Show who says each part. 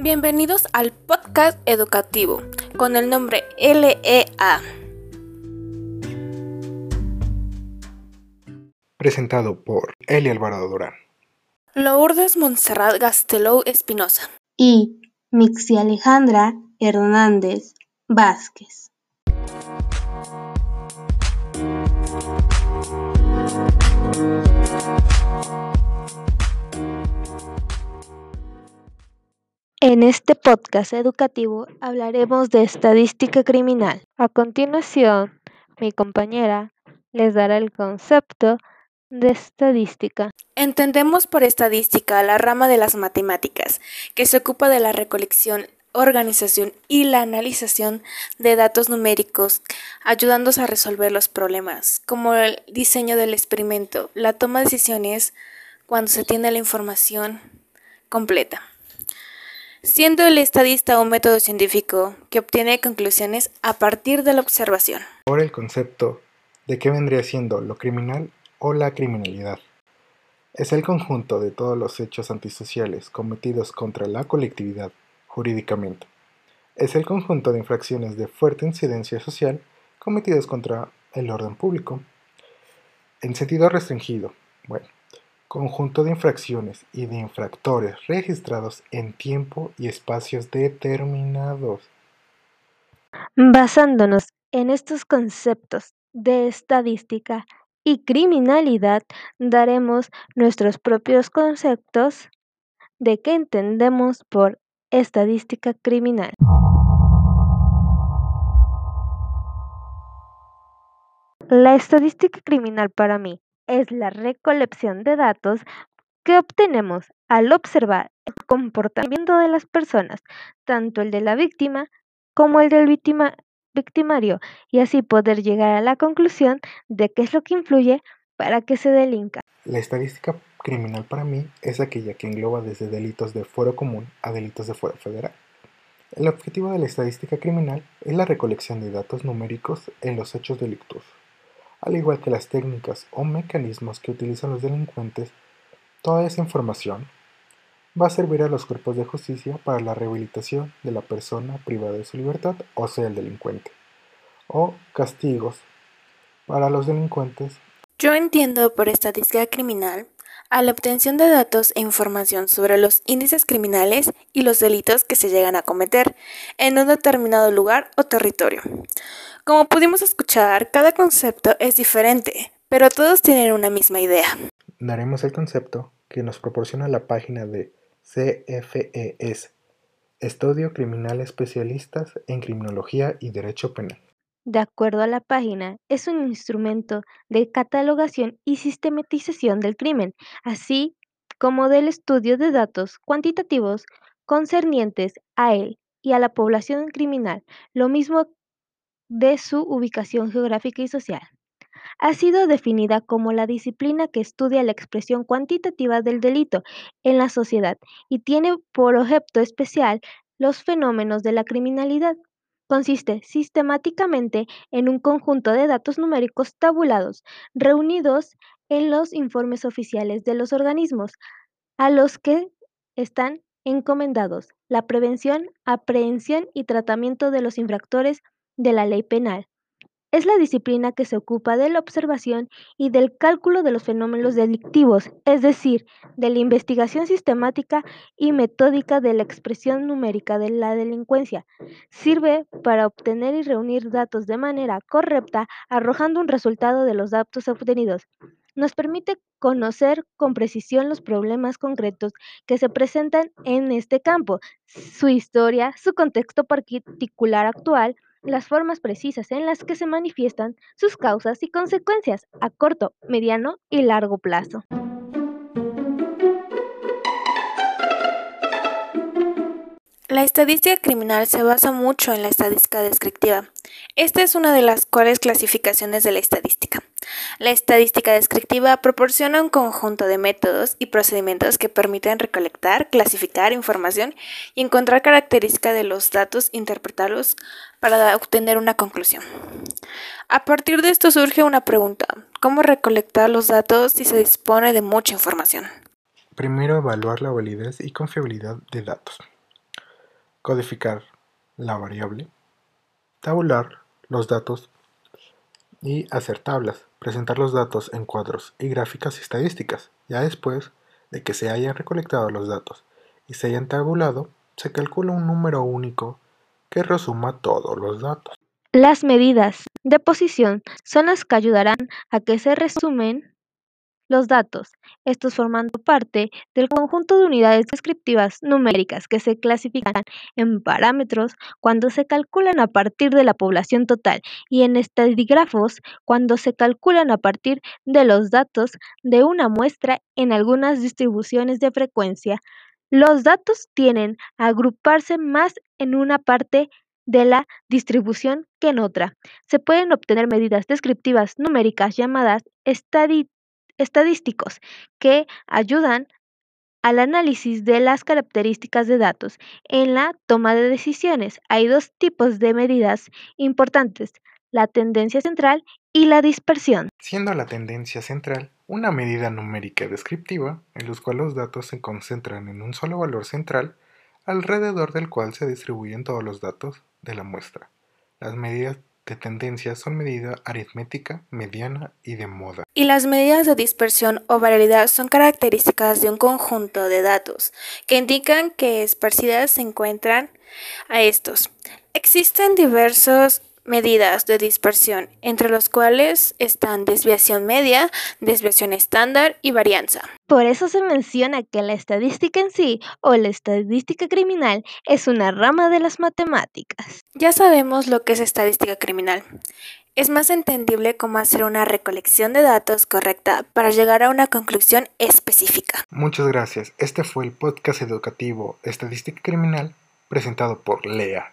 Speaker 1: Bienvenidos al podcast educativo con el nombre LEA.
Speaker 2: Presentado por Eli Alvarado Durán.
Speaker 1: Lourdes Montserrat Gastelou Espinosa.
Speaker 3: Y Mixi Alejandra Hernández Vázquez. En este podcast educativo hablaremos de estadística criminal. A continuación, mi compañera les dará el concepto de estadística.
Speaker 1: Entendemos por estadística la rama de las matemáticas, que se ocupa de la recolección, organización y la analización de datos numéricos, ayudándonos a resolver los problemas, como el diseño del experimento, la toma de decisiones cuando se tiene la información completa siendo el estadista un método científico que obtiene conclusiones a partir de la observación.
Speaker 2: Ahora el concepto de qué vendría siendo lo criminal o la criminalidad. Es el conjunto de todos los hechos antisociales cometidos contra la colectividad jurídicamente. Es el conjunto de infracciones de fuerte incidencia social cometidas contra el orden público. En sentido restringido, bueno, conjunto de infracciones y de infractores registrados en tiempo y espacios determinados.
Speaker 3: Basándonos en estos conceptos de estadística y criminalidad, daremos nuestros propios conceptos de qué entendemos por estadística criminal. La estadística criminal para mí es la recolección de datos que obtenemos al observar el comportamiento de las personas, tanto el de la víctima como el del victimario, y así poder llegar a la conclusión de qué es lo que influye para que se delinca.
Speaker 2: La estadística criminal para mí es aquella que engloba desde delitos de fuero común a delitos de fuero federal. El objetivo de la estadística criminal es la recolección de datos numéricos en los hechos delictuosos al igual que las técnicas o mecanismos que utilizan los delincuentes, toda esa información va a servir a los cuerpos de justicia para la rehabilitación de la persona privada de su libertad, o sea, el delincuente, o castigos para los delincuentes.
Speaker 1: Yo entiendo por estadística criminal a la obtención de datos e información sobre los índices criminales y los delitos que se llegan a cometer en un determinado lugar o territorio. Como pudimos escuchar, cada concepto es diferente, pero todos tienen una misma idea.
Speaker 2: Daremos el concepto que nos proporciona la página de CFES, Estudio Criminal Especialistas en Criminología y Derecho Penal.
Speaker 3: De acuerdo a la página, es un instrumento de catalogación y sistematización del crimen, así como del estudio de datos cuantitativos concernientes a él y a la población criminal, lo mismo de su ubicación geográfica y social. Ha sido definida como la disciplina que estudia la expresión cuantitativa del delito en la sociedad y tiene por objeto especial los fenómenos de la criminalidad. Consiste sistemáticamente en un conjunto de datos numéricos tabulados, reunidos en los informes oficiales de los organismos a los que están encomendados la prevención, aprehensión y tratamiento de los infractores de la ley penal. Es la disciplina que se ocupa de la observación y del cálculo de los fenómenos delictivos, es decir, de la investigación sistemática y metódica de la expresión numérica de la delincuencia. Sirve para obtener y reunir datos de manera correcta, arrojando un resultado de los datos obtenidos. Nos permite conocer con precisión los problemas concretos que se presentan en este campo, su historia, su contexto particular actual, las formas precisas en las que se manifiestan sus causas y consecuencias a corto, mediano y largo plazo.
Speaker 1: La estadística criminal se basa mucho en la estadística descriptiva. Esta es una de las cuales clasificaciones de la estadística. La estadística descriptiva proporciona un conjunto de métodos y procedimientos que permiten recolectar, clasificar información y encontrar características de los datos, interpretarlos para obtener una conclusión. A partir de esto surge una pregunta. ¿Cómo recolectar los datos si se dispone de mucha información?
Speaker 2: Primero, evaluar la validez y confiabilidad de datos. codificar la variable, tabular los datos y hacer tablas, presentar los datos en cuadros y gráficas estadísticas. Ya después de que se hayan recolectado los datos y se hayan tabulado, se calcula un número único que resuma todos los datos.
Speaker 3: Las medidas de posición son las que ayudarán a que se resumen los datos, estos formando parte del conjunto de unidades descriptivas numéricas que se clasifican en parámetros cuando se calculan a partir de la población total y en estadígrafos cuando se calculan a partir de los datos de una muestra en algunas distribuciones de frecuencia. Los datos tienen a agruparse más en una parte de la distribución que en otra. Se pueden obtener medidas descriptivas numéricas llamadas estadísticas estadísticos que ayudan al análisis de las características de datos en la toma de decisiones. Hay dos tipos de medidas importantes, la tendencia central y la dispersión.
Speaker 2: Siendo la tendencia central una medida numérica descriptiva en la cual los datos se concentran en un solo valor central alrededor del cual se distribuyen todos los datos de la muestra. Las medidas de tendencia son medida aritmética, mediana y de moda.
Speaker 1: Y las medidas de dispersión o variabilidad son características de un conjunto de datos que indican que esparcidas se encuentran a estos. Existen diversos medidas de dispersión, entre los cuales están desviación media, desviación estándar y varianza.
Speaker 3: Por eso se menciona que la estadística en sí o la estadística criminal es una rama de las matemáticas.
Speaker 1: Ya sabemos lo que es estadística criminal. Es más entendible cómo hacer una recolección de datos correcta para llegar a una conclusión específica.
Speaker 2: Muchas gracias. Este fue el podcast educativo Estadística Criminal presentado por Lea.